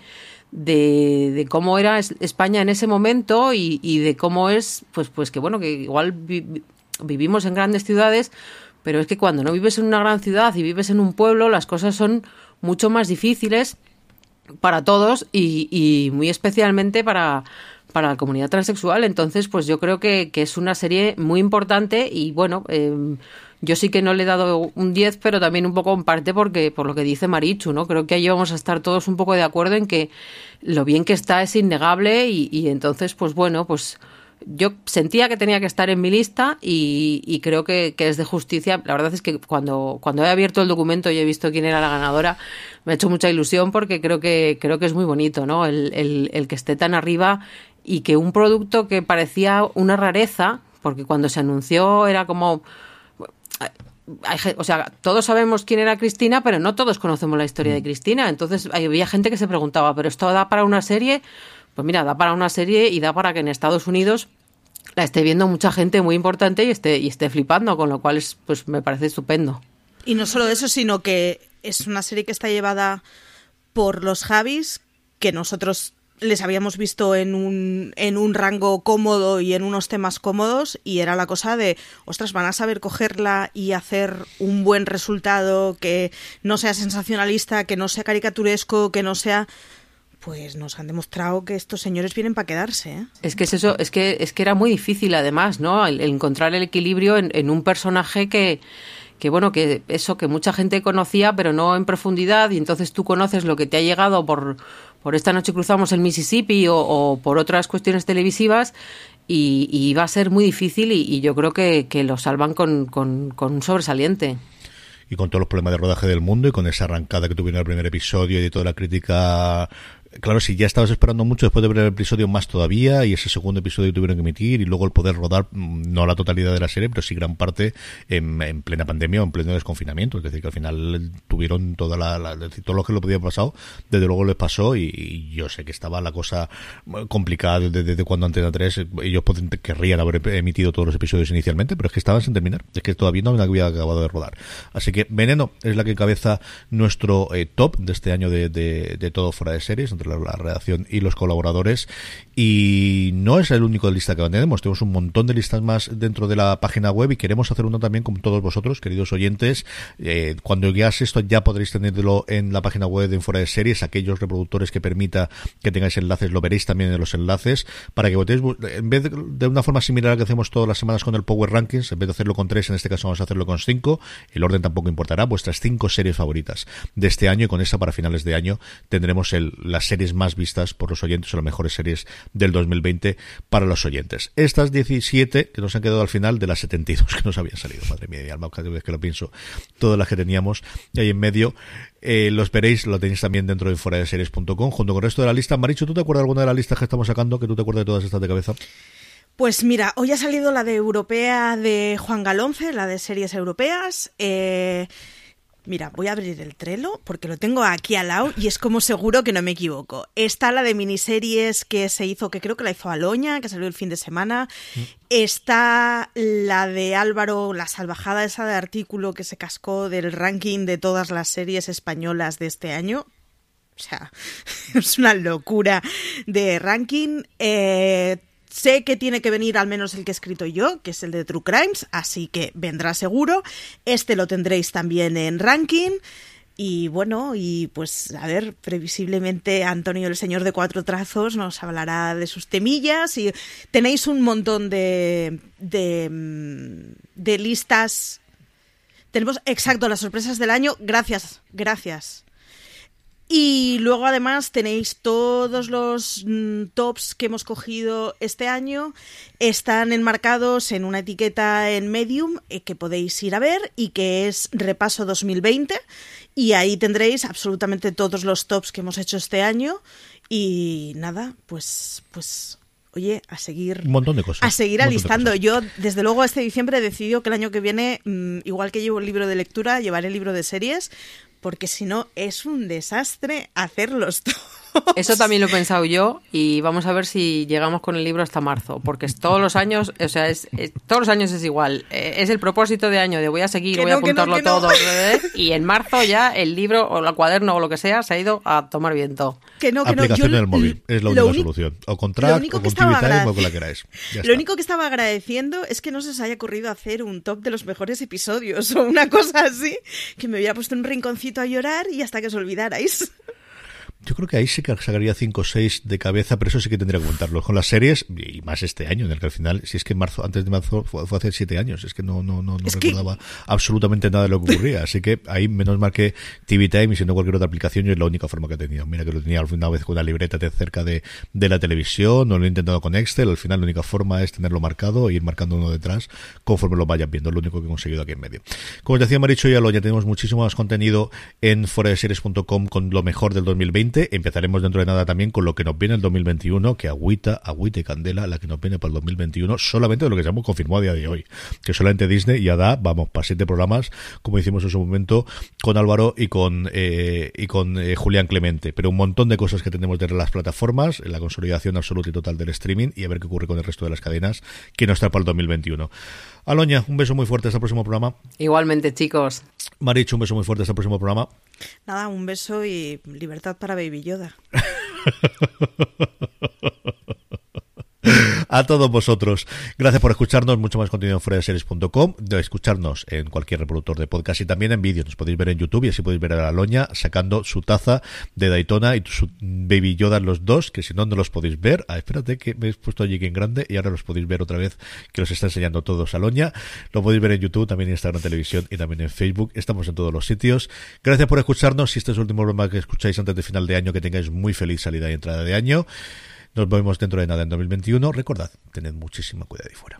S4: de, de, cómo era España en ese momento y, y, de cómo es, pues, pues que bueno, que igual vi, vivimos en grandes ciudades, pero es que cuando no vives en una gran ciudad y vives en un pueblo, las cosas son mucho más difíciles para todos y, y muy especialmente para, para la comunidad transexual. Entonces, pues yo creo que, que es una serie muy importante y bueno, eh, yo sí que no le he dado un 10, pero también un poco en parte porque por lo que dice Marichu, ¿no? Creo que ahí vamos a estar todos un poco de acuerdo en que lo bien que está es innegable y, y entonces, pues bueno, pues yo sentía que tenía que estar en mi lista y, y creo que, que, es de justicia. La verdad es que cuando, cuando he abierto el documento y he visto quién era la ganadora, me ha hecho mucha ilusión porque creo que, creo que es muy bonito, ¿no? El, el, el que esté tan arriba y que un producto que parecía una rareza, porque cuando se anunció era como o sea, todos sabemos quién era Cristina, pero no todos conocemos la historia de Cristina. Entonces había gente que se preguntaba, ¿pero esto da para una serie? Pues mira, da para una serie y da para que en Estados Unidos la esté viendo mucha gente muy importante y esté, y esté flipando, con lo cual es, pues me parece estupendo.
S3: Y no solo eso, sino que es una serie que está llevada por los Javis, que nosotros les habíamos visto en un, en un rango cómodo y en unos temas cómodos y era la cosa de, ostras, van a saber cogerla y hacer un buen resultado que no sea sensacionalista, que no sea caricaturesco, que no sea pues nos han demostrado que estos señores vienen para quedarse. ¿eh?
S4: Es que es eso, es que es que era muy difícil además, ¿no? El, el encontrar el equilibrio en, en un personaje que que bueno, que eso que mucha gente conocía, pero no en profundidad, y entonces tú conoces lo que te ha llegado por, por esta noche cruzamos el Mississippi o, o por otras cuestiones televisivas, y, y, va a ser muy difícil, y, y yo creo que, que lo salvan con, con, con un sobresaliente
S2: y con todos los problemas de rodaje del mundo y con esa arrancada que tuvieron en el primer episodio y de toda la crítica Claro, si ya estabas esperando mucho después de ver el episodio más todavía y ese segundo episodio tuvieron que emitir y luego el poder rodar mm, no la totalidad de la serie, pero sí gran parte en, en plena pandemia o en pleno desconfinamiento. Es decir, que al final tuvieron toda la, la decir, todo lo que lo podía pasado, desde luego les pasó y, yo sé que estaba la cosa complicada desde, desde cuando Antena 3 ellos querrían haber emitido todos los episodios inicialmente, pero es que estaban sin terminar. Es que todavía no había acabado de rodar. Así que Veneno es la que encabeza nuestro eh, top de este año de, de todo fuera de series la, la, redacción y los colaboradores. Y no es el único de lista que tenemos, tenemos un montón de listas más dentro de la página web y queremos hacer uno también con todos vosotros, queridos oyentes. Eh, cuando veáis esto ya podréis tenerlo en la página web de Fuera de Series, aquellos reproductores que permita que tengáis enlaces, lo veréis también en los enlaces, para que votéis, en vez de, de una forma similar a la que hacemos todas las semanas con el Power Rankings, en vez de hacerlo con tres, en este caso vamos a hacerlo con cinco, el orden tampoco importará, vuestras cinco series favoritas de este año y con esa para finales de año tendremos el, las series más vistas por los oyentes o las mejores series del 2020 para los oyentes. Estas 17 que nos han quedado al final de las 72 que nos habían salido, madre mía, y alma, cada vez que lo pienso, todas las que teníamos ahí en medio, eh, los veréis, lo tenéis también dentro de fuera de series.com, junto con el resto de la lista. Maricho, ¿tú te acuerdas de alguna de las listas que estamos sacando? Que tú te acuerdas de todas estas de cabeza.
S3: Pues mira, hoy ha salido la de europea de Juan Galonce, la de series europeas. Eh, Mira, voy a abrir el Trello porque lo tengo aquí al lado y es como seguro que no me equivoco. Está la de miniseries que se hizo, que creo que la hizo Aloña, que salió el fin de semana. Mm. Está la de Álvaro, la salvajada esa de artículo que se cascó del ranking de todas las series españolas de este año. O sea, es una locura de ranking. Eh, Sé que tiene que venir al menos el que he escrito yo, que es el de True Crimes, así que vendrá seguro. Este lo tendréis también en ranking. Y bueno, y pues a ver, previsiblemente Antonio el Señor de Cuatro Trazos nos hablará de sus temillas y tenéis un montón de, de, de listas. Tenemos, exacto, las sorpresas del año. Gracias, gracias. Y luego además tenéis todos los mm, tops que hemos cogido este año. Están enmarcados en una etiqueta en Medium eh, que podéis ir a ver y que es Repaso 2020. Y ahí tendréis absolutamente todos los tops que hemos hecho este año. Y nada, pues, pues oye, a seguir.
S2: Un montón de cosas.
S3: A seguir
S2: de
S3: alistando. Yo, desde luego, este diciembre he decidido que el año que viene, mm, igual que llevo el libro de lectura, llevaré el libro de series, porque si no, es un desastre hacerlos todos.
S4: Eso también lo he pensado yo y vamos a ver si llegamos con el libro hasta marzo, porque es todos los años, o sea, es, es- todos los años es igual. Eh, es el propósito de año de voy a seguir,
S3: Que
S4: voy a
S3: no, que no,
S4: apuntarlo
S3: que no.
S4: todo ¿eh? y en marzo ya el libro o el cuaderno o lo que sea se ha ido a tomar viento.
S3: Que no, que no.
S2: Aplicación
S3: Yo
S2: en el móvil es la única solución. O con
S3: lo
S2: Track,
S3: único
S2: o
S3: que
S2: con
S3: estaba
S2: TV Time,
S3: agra-
S2: o con la que queráis. Ya
S3: Lo
S2: está.
S3: único que estaba agradeciendo es que no se os haya ocurrido hacer un top de los mejores episodios o una cosa así, que me hubiera puesto un rinconcito a llorar y hasta que os olvidarais.
S2: Yo creo que ahí sí que sacaría 5 o 6 de cabeza, pero eso sí que tendría que comentarlo. Con las series, y más este año, en el que al final, si es que en marzo, antes de marzo fue, fue hace 7 años, es que no, no, no, no
S3: Es que-
S2: recordaba absolutamente nada de lo que ocurría. Así que ahí, menos mal que TV Time y siendo cualquier otra aplicación, yo es la única forma que he tenido. Mira que lo tenía una vez con una libreta de cerca de, de la televisión, no lo he intentado con Excel, al final la única forma es tenerlo marcado e ir marcando uno detrás conforme lo vayan viendo, es lo único que he conseguido aquí en medio. Como os decía Maricho y Aloya, tenemos muchísimo más contenido en foradeseries.com con lo mejor del 2020. Empezaremos dentro de nada también con lo que nos viene el 2021, que agüita, agüita y candela, la que nos viene para el 2021, solamente de lo que se hemos confirmado a día de hoy. Que solamente Disney ya da, vamos, para siete programas, como hicimos en su momento con Álvaro y con, eh, y con eh, Julián Clemente. Pero un montón de cosas que tenemos de las plataformas, la consolidación absoluta y total del streaming y a ver qué ocurre con el resto de las cadenas que nos trae para el 2021. Aloña, un beso muy fuerte hasta el próximo programa.
S4: Igualmente, chicos.
S2: Maricho, un beso muy fuerte hasta el próximo programa.
S3: Nada, un beso y libertad para Baby Yoda.
S2: A todos vosotros. Gracias por escucharnos. Mucho más contenido en fueradeseries.com. De escucharnos en cualquier reproductor de podcast y también en vídeo. Nos podéis ver en YouTube y así podéis ver a la sacando su taza de Daytona y su Baby Yoda los dos, que si no, no los podéis ver. Ah, espérate que me he puesto allí en grande y ahora los podéis ver otra vez que los está enseñando todos a Loña. Lo podéis ver en YouTube, también en Instagram Televisión y también en Facebook. Estamos en todos los sitios. Gracias por escucharnos. Si este es el último programa que escucháis antes de final de año, que tengáis muy feliz salida y entrada de año. Nos vemos dentro de nada en 2021. Recordad, tened muchísima cuidado ahí fuera.